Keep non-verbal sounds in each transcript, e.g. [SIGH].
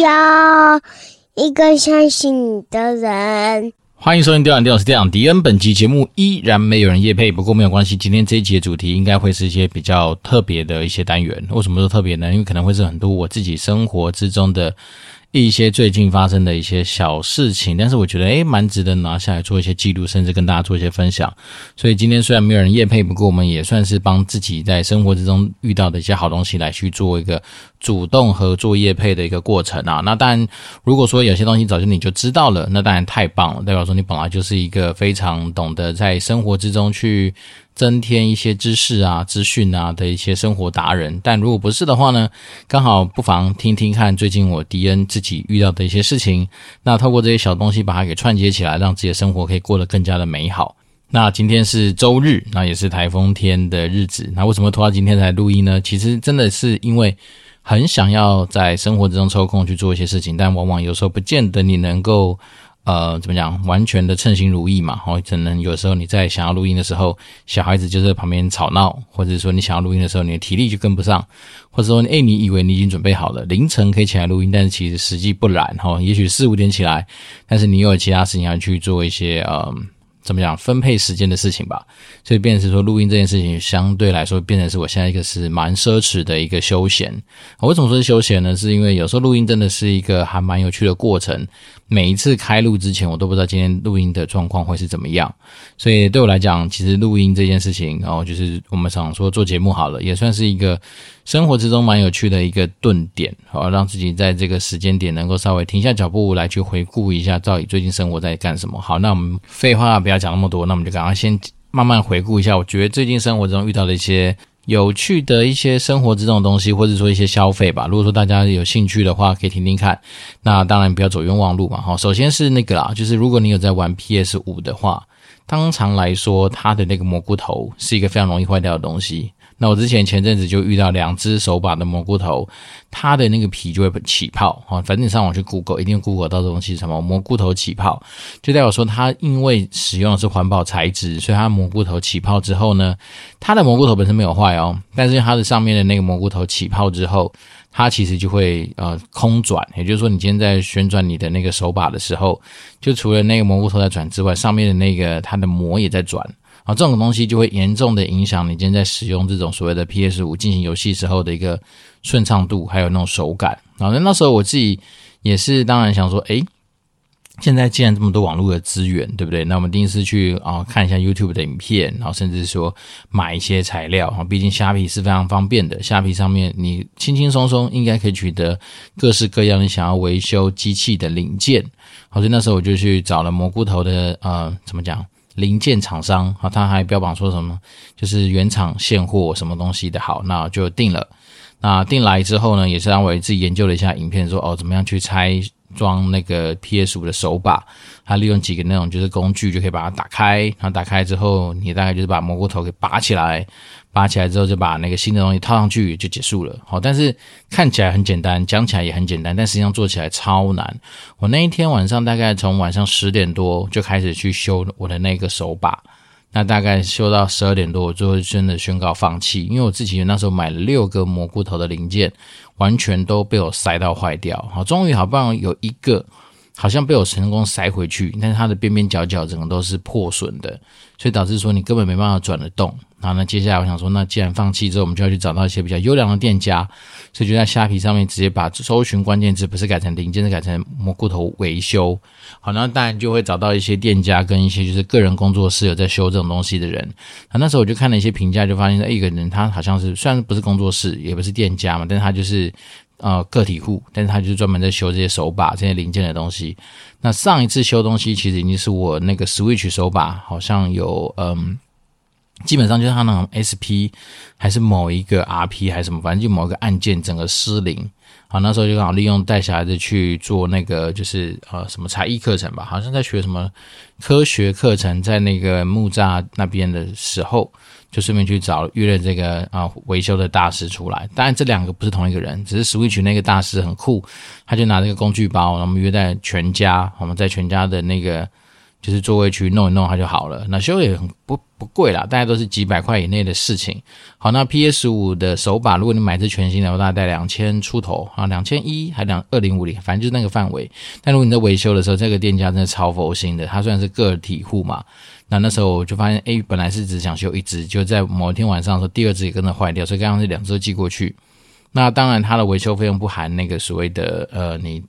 要一个相信你的人。欢迎收听《电玩电玩》，是电玩迪恩。本期节目依然没有人夜配，不过没有关系。今天这一集的主题应该会是一些比较特别的一些单元。为什么说特别呢？因为可能会是很多我自己生活之中的。一些最近发生的一些小事情，但是我觉得诶蛮值得拿下来做一些记录，甚至跟大家做一些分享。所以今天虽然没有人业配，不过我们也算是帮自己在生活之中遇到的一些好东西来去做一个主动合作业配的一个过程啊。那当然，如果说有些东西早就你就知道了，那当然太棒了，代表说你本来就是一个非常懂得在生活之中去。增添一些知识啊、资讯啊的一些生活达人，但如果不是的话呢，刚好不妨听听看最近我迪恩自己遇到的一些事情。那透过这些小东西把它给串接起来，让自己的生活可以过得更加的美好。那今天是周日，那也是台风天的日子。那为什么拖到今天才录音呢？其实真的是因为很想要在生活之中抽空去做一些事情，但往往有时候不见得你能够。呃，怎么讲？完全的称心如意嘛？哦，可能有时候你在想要录音的时候，小孩子就在旁边吵闹，或者说你想要录音的时候，你的体力就跟不上，或者说，哎，你以为你已经准备好了，凌晨可以起来录音，但是其实实际不然哈。也许四五点起来，但是你又有其他事情要去做一些呃。怎么讲分配时间的事情吧，所以变成说录音这件事情相对来说变成是我现在一个是蛮奢侈的一个休闲。我为什么说是休闲呢？是因为有时候录音真的是一个还蛮有趣的过程。每一次开录之前，我都不知道今天录音的状况会是怎么样。所以对我来讲，其实录音这件事情，然后就是我们想说做节目好了，也算是一个生活之中蛮有趣的一个顿点，好让自己在这个时间点能够稍微停下脚步来去回顾一下，到底最近生活在干什么。好，那我们废话不要讲那么多，那我们就赶快先慢慢回顾一下。我觉得最近生活中遇到的一些有趣的一些生活之中的东西，或者说一些消费吧。如果说大家有兴趣的话，可以听听看。那当然不要走冤枉路嘛。哈，首先是那个啦，就是如果你有在玩 PS 五的话，通常来说，它的那个蘑菇头是一个非常容易坏掉的东西。那我之前前阵子就遇到两只手把的蘑菇头，它的那个皮就会起泡啊。反正你上网去 Google，一定 Google 到这东西是什么蘑菇头起泡，就代表说它因为使用的是环保材质，所以它蘑菇头起泡之后呢，它的蘑菇头本身没有坏哦，但是它的上面的那个蘑菇头起泡之后，它其实就会呃空转，也就是说你今天在旋转你的那个手把的时候，就除了那个蘑菇头在转之外，上面的那个它的膜也在转。啊，这种东西就会严重的影响你今天在使用这种所谓的 PS 五进行游戏时候的一个顺畅度，还有那种手感。啊，那那时候我自己也是当然想说，诶，现在既然这么多网络的资源，对不对？那我们第一次去啊看一下 YouTube 的影片，然后甚至说买一些材料。啊，毕竟虾皮是非常方便的，虾皮上面你轻轻松松应该可以取得各式各样你想要维修机器的零件。好，所以那时候我就去找了蘑菇头的呃，怎么讲？零件厂商啊，他还标榜说什么，就是原厂现货什么东西的好，那就定了。那定来之后呢，也是让我自己研究了一下影片，说哦，怎么样去拆装那个 PS 五的手把，它利用几个那种就是工具就可以把它打开，然后打开之后，你大概就是把蘑菇头给拔起来。拔起来之后，就把那个新的东西套上去就结束了。好，但是看起来很简单，讲起来也很简单，但实际上做起来超难。我那一天晚上大概从晚上十点多就开始去修我的那个手把，那大概修到十二点多，我就会真的宣告放弃，因为我自己那时候买了六个蘑菇头的零件，完全都被我塞到坏掉。好，终于好不容易有一个好像被我成功塞回去，但是它的边边角角整个都是破损的，所以导致说你根本没办法转得动。然后呢，接下来我想说，那既然放弃之后，我们就要去找到一些比较优良的店家，所以就在虾皮上面直接把搜寻关键字不是改成零件，是改成蘑菇头维修。好，那当然就会找到一些店家跟一些就是个人工作室有在修这种东西的人。那那时候我就看了一些评价，就发现一个人他好像是虽然不是工作室，也不是店家嘛，但是他就是呃个体户，但是他就是专门在修这些手把这些零件的东西。那上一次修东西其实已经是我那个 Switch 手把，好像有嗯。基本上就是他那种 SP 还是某一个 RP 还是什么，反正就某一个按键整个失灵。好，那时候就刚好利用带小孩子去做那个就是呃什么才艺课程吧，好像在学什么科学课程，在那个木栅那边的时候，就顺便去找约了这个啊维修的大师出来。当然这两个不是同一个人，只是 Switch 那个大师很酷，他就拿这个工具包，我们约在全家，我们在全家的那个。就是座位区弄一弄它就好了。那修也很不不贵啦，大概都是几百块以内的事情。好，那 PS 五的手把，如果你买是全新的，大概两千出头啊，两千一还两二零五零，反正就是那个范围。但如果你在维修的时候，这个店家真的超佛心的，他虽然是个体户嘛。那那时候我就发现，哎，本来是只想修一只，就在某一天晚上的时候，第二只也跟着坏掉，所以刚刚是两只寄过去。那当然，它的维修费用不含那个所谓的呃，你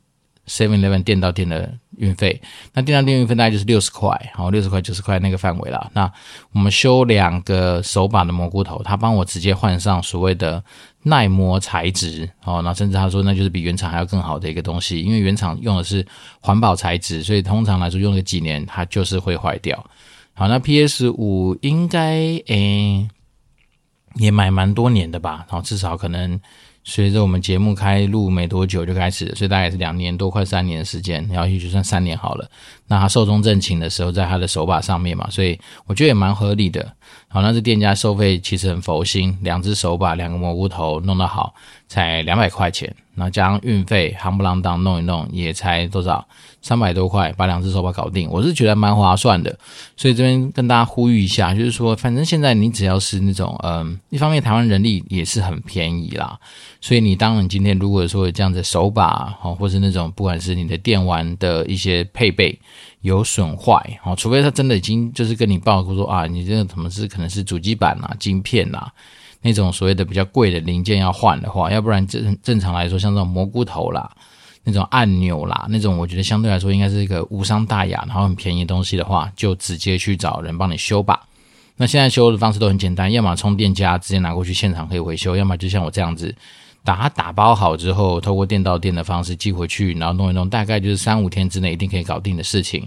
Seven Eleven 店到店的运费。那店到店运费大概就是六十块，好，六十块九十块那个范围啦。那我们修两个手把的蘑菇头，他帮我直接换上所谓的耐磨材质，哦，那甚至他说那就是比原厂还要更好的一个东西，因为原厂用的是环保材质，所以通常来说用个几年它就是会坏掉。好，那 PS 五应该诶、也买蛮多年的吧，然后至少可能随着我们节目开录没多久就开始，所以大概是两年多，快三年的时间，然后也就算三年好了。那他寿终正寝的时候，在他的手把上面嘛，所以我觉得也蛮合理的。好，那这店家收费其实很佛心，两只手把，两个蘑菇头弄得好，才两百块钱。那加上运费，夯不啷当弄一弄，也才多少？三百多块，把两只手把搞定，我是觉得蛮划算的。所以这边跟大家呼吁一下，就是说，反正现在你只要是那种，嗯、一方面台湾人力也是很便宜啦。所以你当然今天如果说这样子手把，哦，或是那种不管是你的电玩的一些配备有损坏，哦，除非他真的已经就是跟你报告说啊，你这个什么是可能是主机板啊、晶片啊。那种所谓的比较贵的零件要换的话，要不然正正常来说，像这种蘑菇头啦、那种按钮啦、那种，我觉得相对来说应该是一个无伤大雅，然后很便宜的东西的话，就直接去找人帮你修吧。那现在修的方式都很简单，要么充电夹直接拿过去现场可以维修，要么就像我这样子，把它打包好之后，透过店到店的方式寄回去，然后弄一弄，大概就是三五天之内一定可以搞定的事情。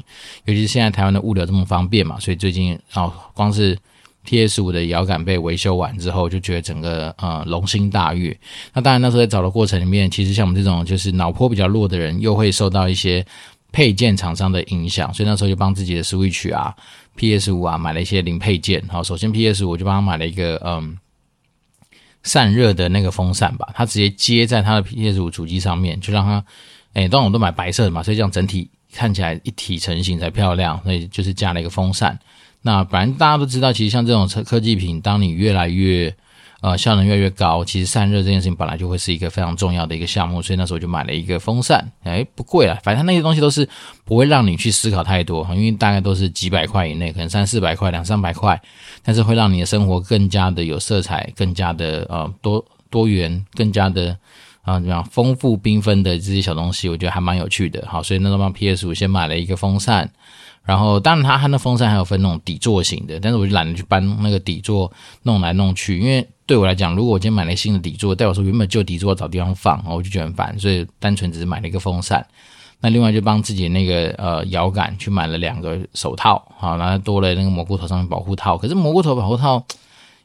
尤其是现在台湾的物流这么方便嘛，所以最近哦，光是。PS 五的摇杆被维修完之后，就觉得整个呃龙心大悦。那当然那时候在找的过程里面，其实像我们这种就是脑波比较弱的人，又会受到一些配件厂商的影响，所以那时候就帮自己的 Switch 啊、PS 五啊买了一些零配件。好，首先 PS 五就帮他买了一个嗯散热的那个风扇吧，它直接接在他的 PS 五主机上面，就让它哎，当然我都买白色的嘛，所以这样整体看起来一体成型才漂亮，所以就是加了一个风扇。那反正大家都知道，其实像这种科科技品，当你越来越呃效能越来越高，其实散热这件事情本来就会是一个非常重要的一个项目，所以那时候就买了一个风扇，[LAUGHS] 哎，不贵啦，反正那些东西都是不会让你去思考太多，因为大概都是几百块以内，可能三四百块、两三百块，但是会让你的生活更加的有色彩，更加的呃多多元，更加的啊怎么样丰富缤纷的这些小东西，我觉得还蛮有趣的。好，所以那时候帮 PS 五先买了一个风扇。然后，当然，它它那风扇还有分那种底座型的，但是我就懒得去搬那个底座弄来弄去，因为对我来讲，如果我今天买了新的底座，代表说原本旧底座找地方放，我就觉得很烦，所以单纯只是买了一个风扇。那另外就帮自己那个呃摇杆去买了两个手套，好，然后多了那个蘑菇头上面保护套，可是蘑菇头保护套。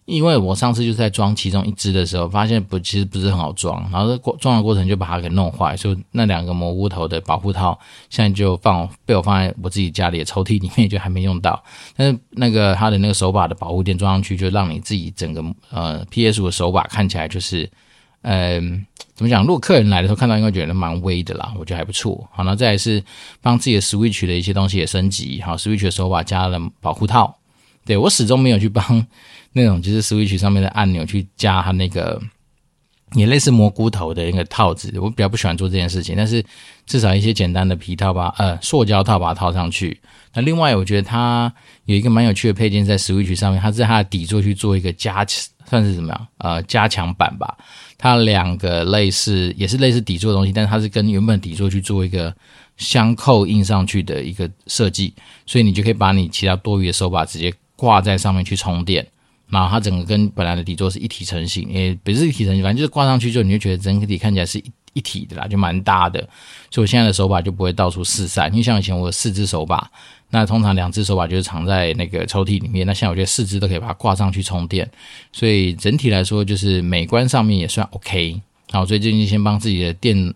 因为我上次就是在装其中一只的时候，发现不其实不是很好装，然后过装的过程就把它给弄坏，所以那两个蘑菇头的保护套现在就放被我放在我自己家里的抽屉里面，就还没用到。但是那个它的那个手把的保护垫装上去，就让你自己整个呃 PS 五的手把看起来就是，嗯、怎么讲？如果客人来的时候看到，应该觉得蛮威的啦，我觉得还不错。好，那再来是帮自己的 Switch 的一些东西也升级，好，Switch 的手把加了保护套。对，我始终没有去帮。那种就是 Switch 上面的按钮去加它那个也类似蘑菇头的那个套子，我比较不喜欢做这件事情。但是至少一些简单的皮套吧，呃，塑胶套把它套上去。那另外我觉得它有一个蛮有趣的配件在 Switch 上面，它在它的底座去做一个加强，算是怎么样？呃，加强版吧。它两个类似也是类似底座的东西，但是它是跟原本底座去做一个相扣印上去的一个设计，所以你就可以把你其他多余的手把直接挂在上面去充电。然后它整个跟本来的底座是一体成型，也不是一体成型，反正就是挂上去之后，你就觉得整体看起来是一一体的啦，就蛮大的。所以我现在的手把就不会到处四散，因为像以前我有四只手把，那通常两只手把就是藏在那个抽屉里面，那现在我觉得四只都可以把它挂上去充电，所以整体来说就是美观上面也算 OK。好，所以最近先帮自己的电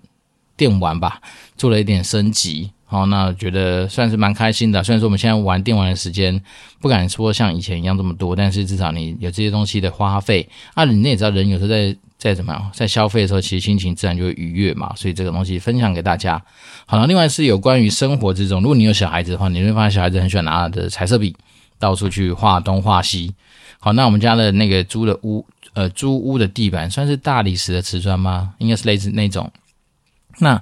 电玩吧做了一点升级。好，那觉得算是蛮开心的。虽然说我们现在玩电玩的时间不敢说像以前一样这么多，但是至少你有这些东西的花费啊，你也知道人有时候在在怎么样在消费的时候，其实心情自然就会愉悦嘛。所以这个东西分享给大家。好了，另外是有关于生活之中，如果你有小孩子的话，你会发现小孩子很喜欢拿的彩色笔到处去画东画西。好，那我们家的那个租的屋，呃，租屋的地板算是大理石的瓷砖吗？应该是类似那种。那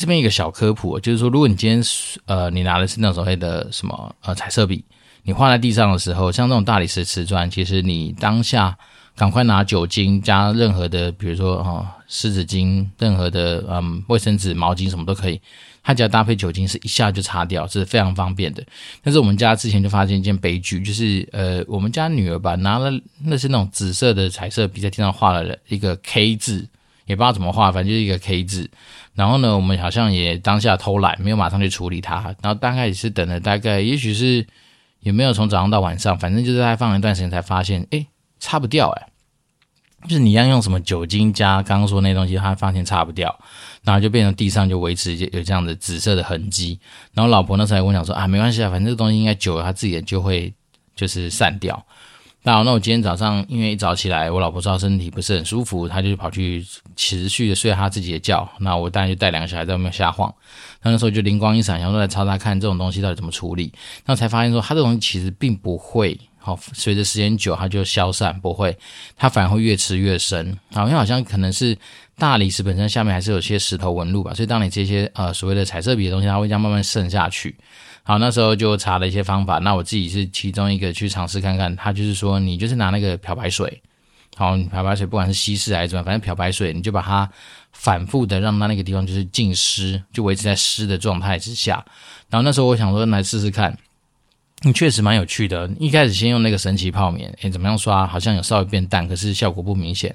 这边一个小科普，就是说，如果你今天呃，你拿的是那种所谓的什么呃彩色笔，你画在地上的时候，像这种大理石瓷砖，其实你当下赶快拿酒精加任何的，比如说哈湿纸巾，任何的嗯卫生纸、毛巾什么都可以，它只要搭配酒精，是一下就擦掉，是非常方便的。但是我们家之前就发现一件悲剧，就是呃，我们家女儿吧拿了那是那种紫色的彩色笔，在地上画了一个 K 字。也不知道怎么画，反正就是一个 K 字。然后呢，我们好像也当下偷懒，没有马上去处理它。然后大概也是等了大概，也许是也没有从早上到晚上，反正就是在放了一段时间才发现，诶，擦不掉诶。就是你要用什么酒精加刚刚说那东西，它发现擦不掉，然后就变成地上就维持有这样的紫色的痕迹。然后老婆那时候跟我讲说啊，没关系啊，反正这东西应该久了它自己就会就是散掉。那好，那我今天早上因为一早起来，我老婆说她身体不是很舒服，她就跑去持续的睡她自己的觉。那我当然就带两个小孩在外面瞎晃。那那时候就灵光一闪，想说来查查看这种东西到底怎么处理。那才发现说，它这东西其实并不会好，随着时间久它就消散，不会，它反而会越吃越深。好，因为好像可能是大理石本身下面还是有些石头纹路吧，所以当你这些呃所谓的彩色笔的东西，它会这样慢慢渗下去。好，那时候就查了一些方法，那我自己是其中一个去尝试看看。他就是说，你就是拿那个漂白水，好，漂白水不管是稀释还是怎么，反正漂白水你就把它反复的让它那个地方就是浸湿，就维持在湿的状态之下。然后那时候我想说，来试试看。你确实蛮有趣的。一开始先用那个神奇泡棉，诶，怎么样刷？好像有稍微变淡，可是效果不明显。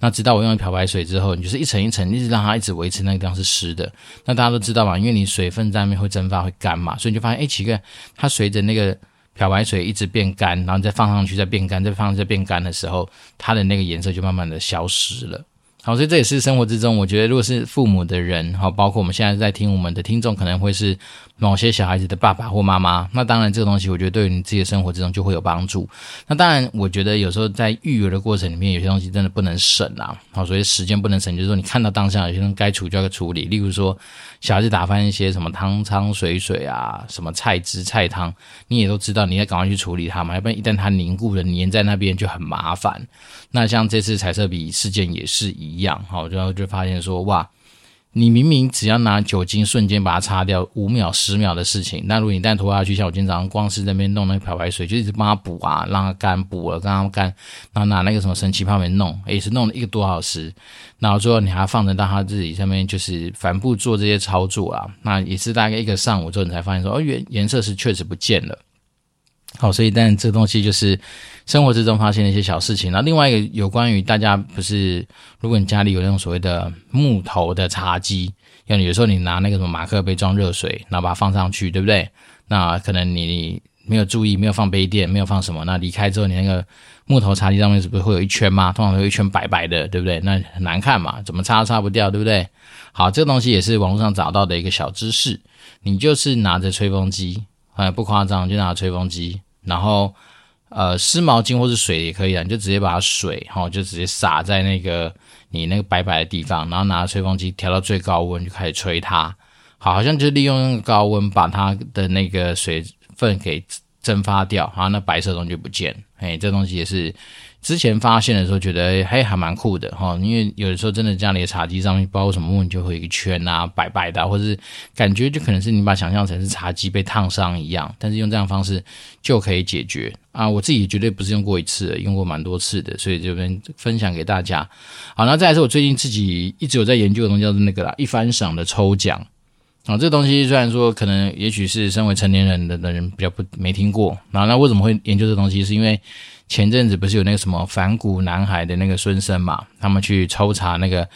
那直到我用了漂白水之后，你就是一层一层，一直让它一直维持那个地方是湿的。那大家都知道嘛，因为你水分在那边会蒸发会干嘛，所以你就发现，诶，奇怪，它随着那个漂白水一直变干，然后再放上去再变干，再放上去再变干的时候，它的那个颜色就慢慢的消失了。好，所以这也是生活之中，我觉得如果是父母的人，好，包括我们现在在听我们的听众，可能会是某些小孩子的爸爸或妈妈。那当然，这个东西我觉得对于你自己的生活之中就会有帮助。那当然，我觉得有时候在育儿的过程里面，有些东西真的不能省啊。好，所以时间不能省，就是说你看到当下有些东西该处就要处理。例如说，小孩子打翻一些什么汤汤水水啊，什么菜汁菜汤，你也都知道，你要赶快去处理它嘛，要不然一旦它凝固了粘在那边就很麻烦。那像这次彩色笔事件也是一样，好，然后就发现说，哇，你明明只要拿酒精瞬间把它擦掉，五秒、十秒的事情，那如果你一旦拖下去，像我今天早上光是在那边弄那个漂白水，就一直帮它补啊，让它干补了，让它干，然后拿那个什么神奇泡棉弄，也是弄了一个多小时，然后最后你还放着到它自己上面就是反复做这些操作啊，那也是大概一个上午之后，你才发现说，哦，原颜色是确实不见了。好，所以但这个东西就是生活之中发现的一些小事情。那另外一个有关于大家不是，如果你家里有那种所谓的木头的茶几，像有时候你拿那个什么马克杯装热水，然后把它放上去，对不对？那可能你没有注意，没有放杯垫，没有放什么，那离开之后，你那个木头茶几上面是不是会有一圈吗？通常会有一圈白白的，对不对？那很难看嘛，怎么擦都擦不掉，对不对？好，这个东西也是网络上找到的一个小知识，你就是拿着吹风机。哎，不夸张，就拿吹风机，然后呃湿毛巾或是水也可以啊，你就直接把水哈，就直接洒在那个你那个白白的地方，然后拿吹风机调到最高温就开始吹它，好，好像就利用那个高温把它的那个水分给蒸发掉，然后那白色东西就不见，哎，这东西也是。之前发现的时候，觉得还还蛮酷的哈，因为有的时候真的家里的茶几上面，不知道为什么问题就会有一圈啊，白白的，或者是感觉就可能是你把想象成是茶几被烫伤一样，但是用这样方式就可以解决啊。我自己绝对不是用过一次，用过蛮多次的，所以这边分享给大家。好，那再来是我最近自己一直有在研究的东西，叫做那个啦，一番赏的抽奖啊。这东西虽然说可能也许是身为成年人的的人比较不没听过，那，那为什么会研究这东西？是因为前阵子不是有那个什么反骨男孩的那个孙生嘛？他们去抽查那个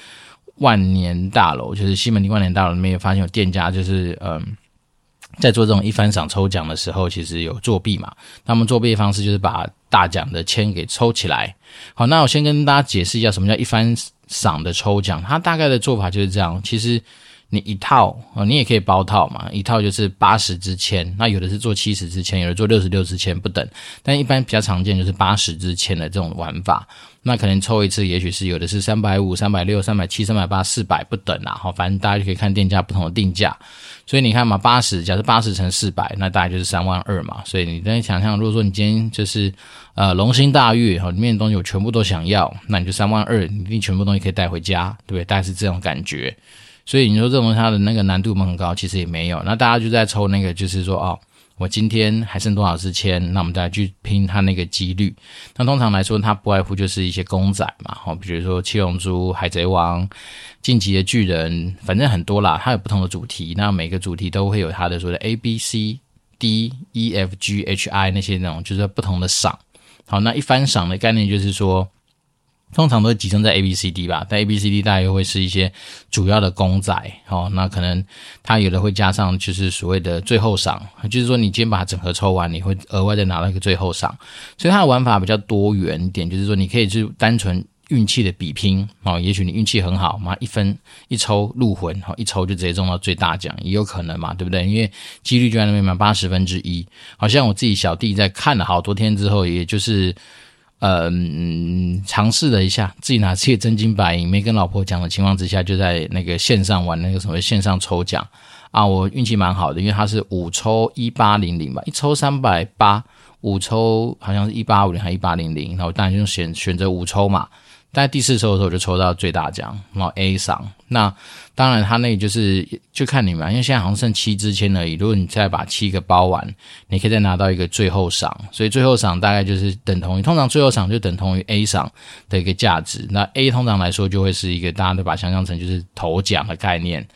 万年大楼，就是西门町万年大楼里面，有发现有店家就是嗯，在做这种一番赏抽奖的时候，其实有作弊嘛。他们作弊的方式就是把大奖的签给抽起来。好，那我先跟大家解释一下什么叫一番赏的抽奖。它大概的做法就是这样，其实你一套啊，你也可以包套嘛，一套就是八十支签，那有的是做七十支签，有的做六十六支签不等，但一般比较常见就是八十支签的这种玩法。那可能抽一次，也许是有的是三百五、三百六、三百七、三百八、四百不等啊，好，反正大家就可以看店家不同的定价。所以你看嘛，八十，假设八十乘四百，那大概就是三万二嘛。所以你再想象，如果说你今天就是呃龙心大悦哈，里面的东西我全部都想要，那你就三万二，你一定全部东西可以带回家，对不对？大概是这种感觉。所以你说这种它的那个难度很高，其实也没有。那大家就在抽那个，就是说哦。我今天还剩多少支签？那我们再去拼它那个几率。那通常来说，它不外乎就是一些公仔嘛，好，比如说七龙珠、海贼王、进击的巨人，反正很多啦。它有不同的主题，那每个主题都会有它的说的 A、B、C、D、E、F、G、H、I 那些那种，就是不同的赏。好，那一番赏的概念就是说。通常都会集中在 A、B、C、D 吧，但 A、B、C、D 大概又会是一些主要的公仔哦。那可能它有的会加上，就是所谓的最后赏，就是说你今天把它整盒抽完，你会额外再拿到一个最后赏。所以它的玩法比较多元一点，就是说你可以就单纯运气的比拼哦。也许你运气很好嘛，一分一抽入魂，一抽就直接中到最大奖，也有可能嘛，对不对？因为几率就在那边嘛，八十分之一。好像我自己小弟在看了好多天之后，也就是。嗯，尝试了一下，自己拿自己真金白银，没跟老婆讲的情况之下，就在那个线上玩那个什么线上抽奖啊，我运气蛮好的，因为它是五抽一八零零吧，一抽三百八，五抽好像是一八五零还一八零零，然后当然就选选择五抽嘛。在第四抽的时候，我就抽到最大奖，然后 A 赏。那当然，他那个就是就看你们，因为现在好像剩七支签而已。如果你再把七个包完，你可以再拿到一个最后赏。所以最后赏大概就是等同于，通常最后赏就等同于 A 赏的一个价值。那 A 通常来说就会是一个大家都把想象成就是头奖的概念。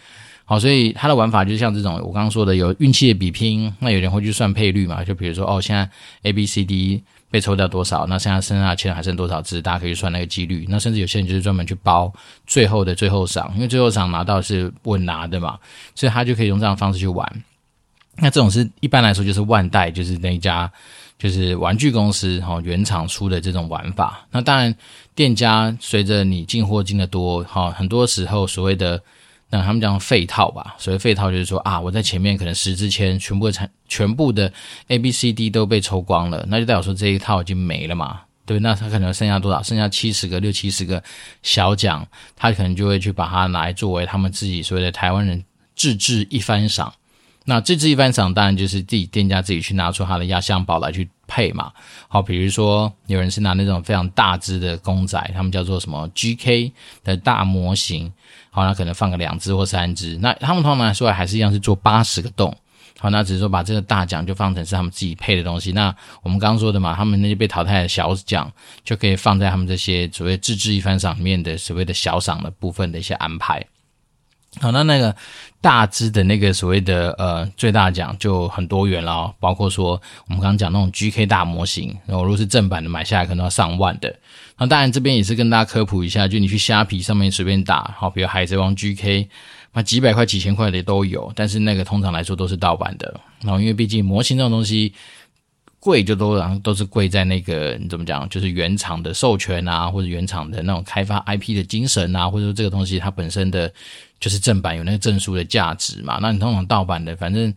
好，所以它的玩法就像这种，我刚刚说的有运气的比拼。那有人会去算配率嘛？就比如说哦，现在 A、B、C、D。被抽掉多少？那现在剩下的签还剩多少支？大家可以算那个几率。那甚至有些人就是专门去包最后的最后赏，因为最后赏拿到是稳拿的嘛，所以他就可以用这样的方式去玩。那这种是一般来说就是万代，就是那一家就是玩具公司哈原厂出的这种玩法。那当然，店家随着你进货进的多哈，很多时候所谓的。那他们讲废套吧，所谓废套就是说啊，我在前面可能十支签全部的产全部的 A B C D 都被抽光了，那就代表说这一套已经没了嘛，对，那他可能剩下多少？剩下七十个、六七十个小奖，他可能就会去把它拿来作为他们自己所谓的台湾人自制一番赏。那自制一番赏当然就是自己店家自己去拿出他的压箱宝来去配嘛。好，比如说有人是拿那种非常大只的公仔，他们叫做什么 G K 的大模型。好，那可能放个两只或三只，那他们通常来说还是一样是做八十个洞。好，那只是说把这个大奖就放成是他们自己配的东西。那我们刚刚说的嘛，他们那些被淘汰的小奖就可以放在他们这些所谓自制一番赏里面的所谓的小赏的部分的一些安排。好，那那个大支的那个所谓的呃最大奖就很多元了，包括说我们刚刚讲那种 GK 大模型，然后如果是正版的买下来可能要上万的。那当然这边也是跟大家科普一下，就你去虾皮上面随便打，好，比如海贼王 GK，那几百块、几千块的都有，但是那个通常来说都是盗版的。然后因为毕竟模型这种东西。贵就都然后都是贵在那个你怎么讲，就是原厂的授权啊，或者原厂的那种开发 IP 的精神啊，或者说这个东西它本身的就是正版有那个证书的价值嘛。那你通常盗版的，反正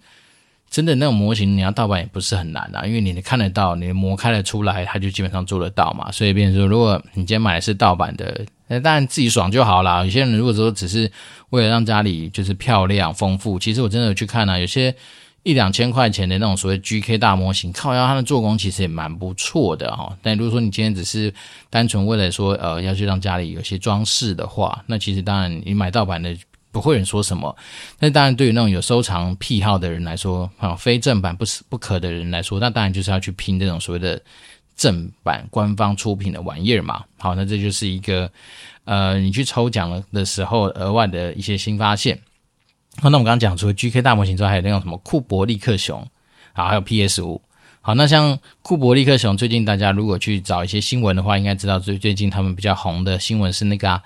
真的那种模型你要盗版也不是很难啊，因为你看得到，你模开了出来，它就基本上做得到嘛。所以，变成说，如果你今天买的是盗版的，那当然自己爽就好啦。有些人如果说只是为了让家里就是漂亮丰富，其实我真的有去看啊，有些。一两千块钱的那种所谓 GK 大模型，靠腰它的做工其实也蛮不错的哈。但如果说你今天只是单纯为了说呃要去让家里有些装饰的话，那其实当然你买盗版的不会人说什么。但当然对于那种有收藏癖好的人来说，啊非正版不是不可的人来说，那当然就是要去拼这种所谓的正版官方出品的玩意儿嘛。好，那这就是一个呃你去抽奖的时候额外的一些新发现。那我们刚刚讲除了 GK 大模型之外，还有那种什么库伯利克熊，啊，还有 PS 五。好，那像库伯利克熊，最近大家如果去找一些新闻的话，应该知道最最近他们比较红的新闻是那个、啊、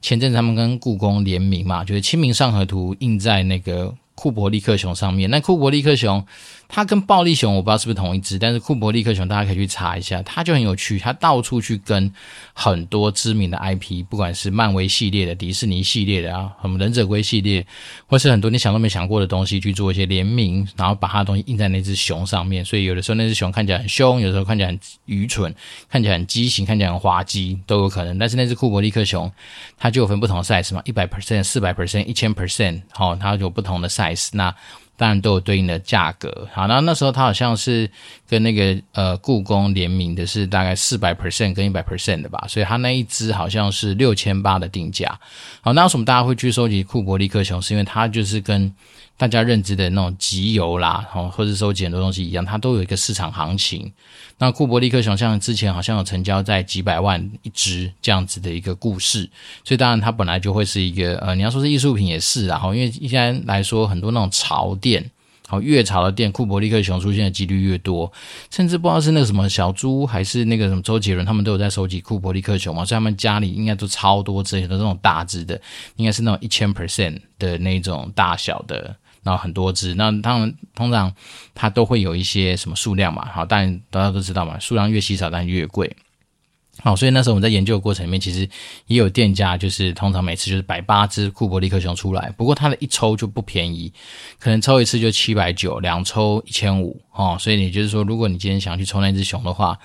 前阵子他们跟故宫联名嘛，就是《清明上河图》印在那个库伯利克熊上面。那库伯利克熊它跟暴力熊我不知道是不是同一只，但是库柏利克熊大家可以去查一下，它就很有趣，它到处去跟很多知名的 IP，不管是漫威系列的、迪士尼系列的啊，什么忍者龟系列，或是很多你想都没想过的东西去做一些联名，然后把它的东西印在那只熊上面，所以有的时候那只熊看起来很凶，有时候看起来很愚蠢，看起来很畸形，看起来很滑稽都有可能。但是那只库柏利克熊，它就有分不同的 size 嘛，一百 percent、四百 percent、一千 percent，好，它有不同的 size，那。当然都有对应的价格，好，那那时候他好像是跟那个呃故宫联名的，是大概四百 percent 跟一百 percent 的吧，所以他那一只好像是六千八的定价。好，那为什么大家会去收集库珀利克熊？是因为它就是跟大家认知的那种集邮啦，哦，或者收集很多东西一样，它都有一个市场行情。那库柏利克熊像之前好像有成交在几百万一只这样子的一个故事，所以当然它本来就会是一个呃，你要说是艺术品也是啊，因为一般来说很多那种潮店，好，越潮的店，库柏利克熊出现的几率越多，甚至不知道是那个什么小猪还是那个什么周杰伦，他们都有在收集库柏利克熊嘛，所以他们家里应该都超多这些的这种大只的，应该是那种一千 percent 的那种大小的。然后很多只，那当然通常它都会有一些什么数量嘛，好，但大家都知道嘛，数量越稀少，但越贵。好，所以那时候我们在研究的过程里面，其实也有店家就是通常每次就是摆八只库伯利克熊出来，不过它的一抽就不便宜，可能抽一次就七百九，两抽一千五哦。所以你就是说，如果你今天想去抽那只熊的话，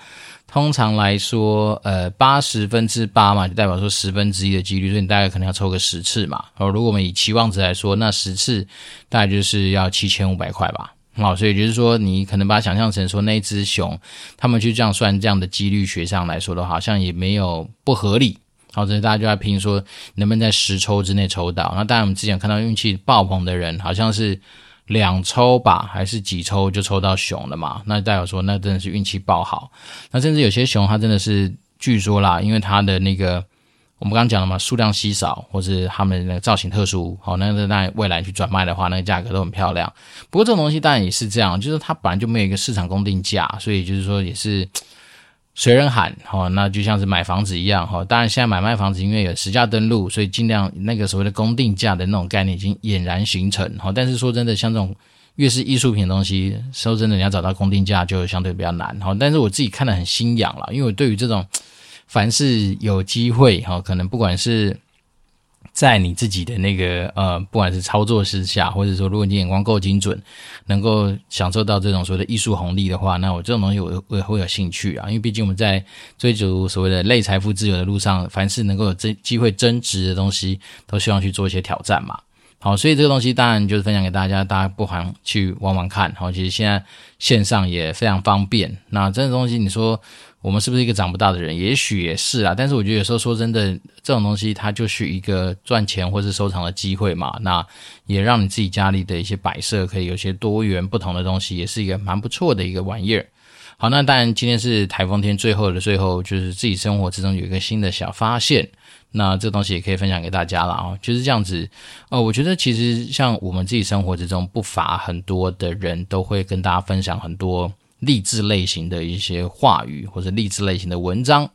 通常来说，呃，八十分之八嘛，就代表说十分之一的几率，所以你大概可能要抽个十次嘛。哦，如果我们以期望值来说，那十次大概就是要七千五百块吧。好，所以就是说，你可能把它想象成说那只熊，他们去这样算这样的几率学上来说的话，好像也没有不合理。好，所以大家就在拼说能不能在十抽之内抽到。那当然，我们之前看到运气爆棚的人，好像是。两抽吧，还是几抽就抽到熊了嘛？那代表说那真的是运气爆好。那甚至有些熊，它真的是据说啦，因为它的那个我们刚刚讲了嘛，数量稀少，或是他们那个造型特殊，好，那个在未来去转卖的话，那个价格都很漂亮。不过这种东西当然也是这样，就是它本来就没有一个市场公定价，所以就是说也是。[TSK] 随人喊，哈，那就像是买房子一样，哈。当然，现在买卖房子因为有实价登录，所以尽量那个所谓的公定价的那种概念已经俨然形成，哈。但是说真的，像这种越是艺术品的东西，说真的，你要找到公定价就相对比较难，哈。但是我自己看得很心痒了，因为我对于这种凡是有机会，哈，可能不管是。在你自己的那个呃，不管是操作之下，或者说如果你眼光够精准，能够享受到这种所谓的艺术红利的话，那我这种东西我我也会有兴趣啊。因为毕竟我们在追逐所谓的类财富自由的路上，凡是能够有这机会增值的东西，都希望去做一些挑战嘛。好，所以这个东西当然就是分享给大家，大家不妨去玩玩看。好，其实现在线上也非常方便。那这个东西你说。我们是不是一个长不大的人？也许也是啊，但是我觉得有时候说真的，这种东西它就是一个赚钱或是收藏的机会嘛。那也让你自己家里的一些摆设可以有些多元不同的东西，也是一个蛮不错的一个玩意儿。好，那当然今天是台风天，最后的最后，就是自己生活之中有一个新的小发现，那这东西也可以分享给大家了啊，就是这样子。呃，我觉得其实像我们自己生活之中，不乏很多的人都会跟大家分享很多。励志类型的一些话语，或者励志类型的文章，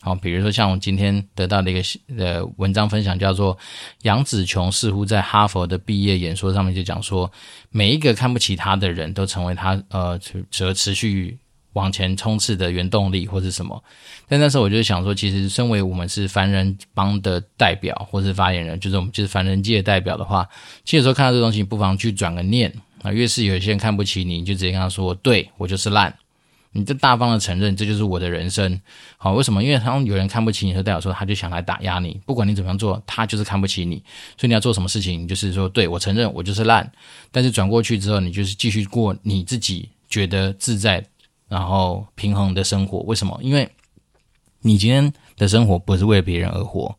好，比如说像我今天得到的一个呃文章分享，叫做杨紫琼似乎在哈佛的毕业演说上面就讲说，每一个看不起他的人都成为他呃持持续往前冲刺的原动力，或是什么。但那时候我就想说，其实身为我们是凡人帮的代表，或是发言人，就是我们就是凡人界的代表的话，其实有时候看到这东西，不妨去转个念。啊，越是有些人看不起你，你就直接跟他说：“对，我就是烂。”你就大方的承认，这就是我的人生。好，为什么？因为当有人看不起你，就代表说他就想来打压你。不管你怎么样做，他就是看不起你。所以你要做什么事情，就是说：“对，我承认，我就是烂。”但是转过去之后，你就是继续过你自己觉得自在，然后平衡的生活。为什么？因为你今天的生活不是为别人而活。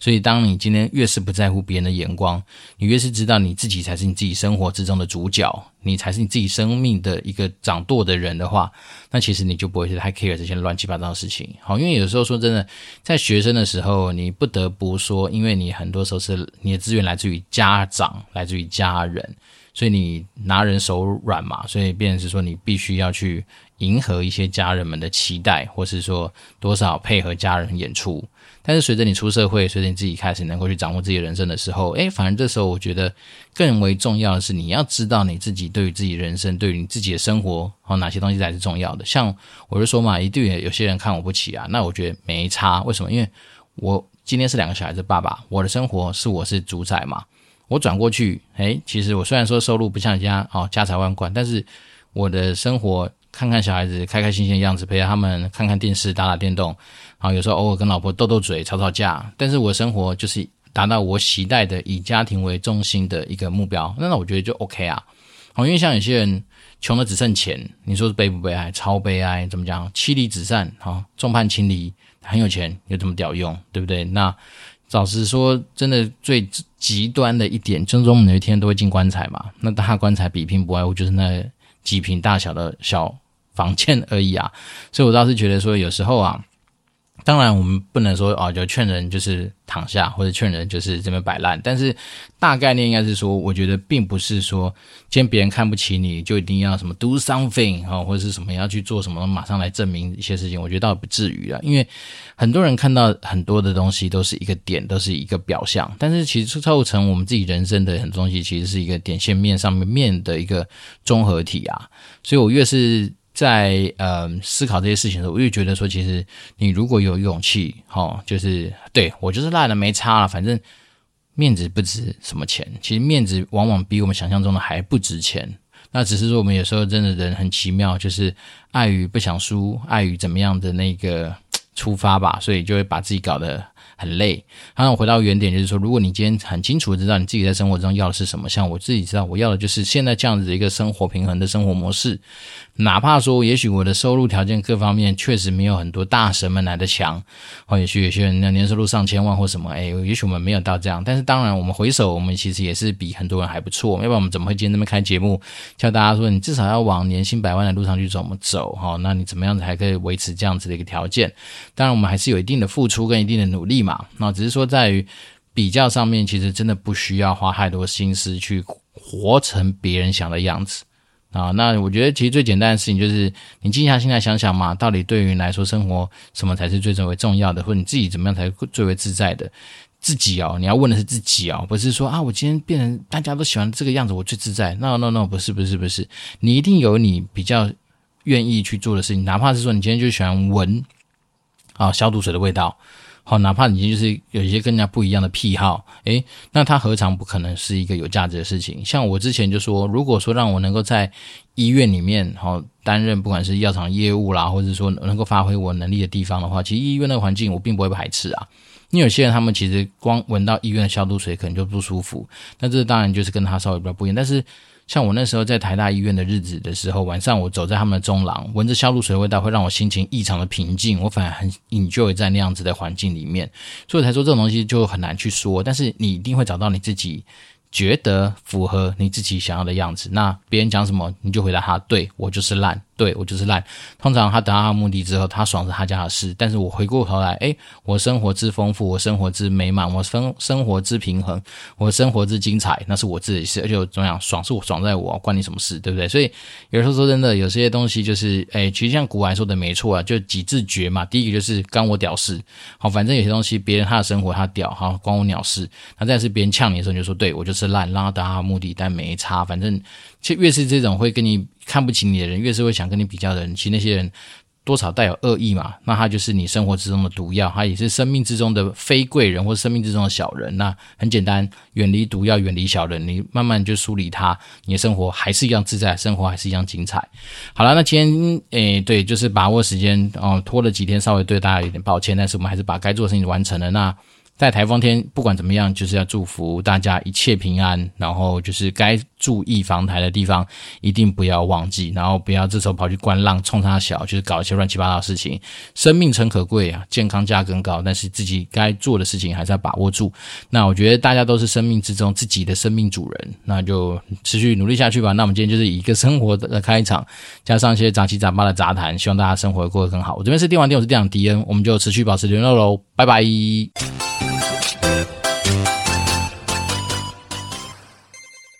所以，当你今天越是不在乎别人的眼光，你越是知道你自己才是你自己生活之中的主角，你才是你自己生命的一个掌舵的人的话，那其实你就不会太 care 这些乱七八糟的事情。好，因为有时候说真的，在学生的时候，你不得不说，因为你很多时候是你的资源来自于家长，来自于家人，所以你拿人手软嘛，所以变成是说你必须要去迎合一些家人们的期待，或是说多少配合家人演出。但是随着你出社会，随着你自己开始能够去掌握自己人生的时候，诶，反而这时候我觉得更为重要的是，你要知道你自己对于自己人生、对于你自己的生活，哦，哪些东西才是重要的。像我就说嘛，一定有些人看我不起啊，那我觉得没差。为什么？因为我今天是两个小孩子爸爸，我的生活是我是主宰嘛。我转过去，诶，其实我虽然说收入不像人家哦家财万贯，但是我的生活。看看小孩子开开心心的样子，陪他们看看电视、打打电动，然后有时候偶尔跟老婆斗斗嘴、吵吵架。但是我的生活就是达到我期待的以家庭为中心的一个目标，那那我觉得就 OK 啊。好，因为像有些人穷的只剩钱，你说是悲不悲哀？超悲哀！怎么讲？妻离子散，好，众叛亲离，很有钱有这么屌用，对不对？那老实说，真的最极端的一点，就是我们有一天都会进棺材嘛。那大棺材比拼不外乎就是那。几平大小的小房间而已啊，所以我倒是觉得说，有时候啊，当然我们不能说啊，就劝人就是躺下，或者劝人就是这边摆烂，但是大概念应该是说，我觉得并不是说，今天别人看不起你，就一定要什么 do something 啊，或者是什么要去做什么，马上来证明一些事情，我觉得倒不至于啊，因为很多人看到很多的东西都是一个点，都是一个表象，但是其实构成我们自己人生的很多东西，其实是一个点线面上面面的一个综合体啊，所以我越是。在呃思考这些事情的时候，我就觉得说，其实你如果有勇气，哈，就是对我就是烂了没差了，反正面子不值什么钱。其实面子往往比我们想象中的还不值钱。那只是说我们有时候真的人很奇妙，就是碍于不想输，碍于怎么样的那个 [TSK] 出发吧，所以就会把自己搞得。很累，然后回到原点，就是说，如果你今天很清楚知道你自己在生活中要的是什么，像我自己知道我要的就是现在这样子的一个生活平衡的生活模式，哪怕说也许我的收入条件各方面确实没有很多大神们来的强，或也许有些人那年收入上千万或什么，哎，也许我们没有到这样，但是当然我们回首，我们其实也是比很多人还不错，要不然我们怎么会今天这么开节目，叫大家说你至少要往年薪百万的路上去怎么走哈？那你怎么样子还可以维持这样子的一个条件？当然我们还是有一定的付出跟一定的努力嘛。那只是说，在于比较上面，其实真的不需要花太多心思去活成别人想的样子啊。那我觉得，其实最简单的事情就是，你静下心来想想嘛，到底对于你来说，生活什么才是最最为重要的，或者你自己怎么样才最为自在的？自己哦，你要问的是自己哦，不是说啊，我今天变成大家都喜欢这个样子，我最自在。No No No，不是不是不是，你一定有你比较愿意去做的事情，哪怕是说你今天就喜欢闻啊消毒水的味道。好，哪怕你就是有一些跟人家不一样的癖好，诶，那他何尝不可能是一个有价值的事情？像我之前就说，如果说让我能够在医院里面，好担任不管是药厂业务啦，或者说能够发挥我能力的地方的话，其实医院那个环境我并不会排斥啊。因为有些人他们其实光闻到医院的消毒水可能就不舒服，那这当然就是跟他稍微比较不一样，但是。像我那时候在台大医院的日子的时候，晚上我走在他们的中廊，闻着消毒水的味道，会让我心情异常的平静。我反而很 enjoy 在那样子的环境里面，所以才说这种东西就很难去说。但是你一定会找到你自己。觉得符合你自己想要的样子，那别人讲什么你就回答他，对，我就是烂，对，我就是烂。通常他达到他目的之后，他爽是他家的事，但是我回过头来，诶，我生活之丰富，我生活之美满，我生生活之平衡，我生活之精彩，那是我自己事，而且我怎么样，爽是我爽在我，关你什么事，对不对？所以有时候说真的，有些东西就是，诶，其实像古玩说的没错啊，就几字诀嘛。第一个就是干我屌事，好，反正有些东西别人他的生活他屌，好，关我鸟事。那再是别人呛你的时候，你就说对，我就是。是烂，让他达到目的，但没差。反正，其实越是这种会跟你看不起你的人，越是会想跟你比较的人，其实那些人多少带有恶意嘛。那他就是你生活之中的毒药，他也是生命之中的非贵人，或生命之中的小人。那很简单，远离毒药，远离小人，你慢慢就梳理他，你的生活还是一样自在，生活还是一样精彩。好了，那今天诶，对，就是把握时间哦，拖了几天，稍微对大家有点抱歉，但是我们还是把该做的事情完成了。那。在台风天，不管怎么样，就是要祝福大家一切平安。然后就是该注意防台的地方，一定不要忘记。然后不要这时候跑去观浪、冲他小，就是搞一些乱七八糟的事情。生命诚可贵啊，健康价更高。但是自己该做的事情还是要把握住。那我觉得大家都是生命之中自己的生命主人，那就持续努力下去吧。那我们今天就是以一个生活的开场，加上一些杂七杂八的杂谈，希望大家生活过得更好。我这边是电玩店，我是店长迪恩，我们就持续保持联络喽，拜拜。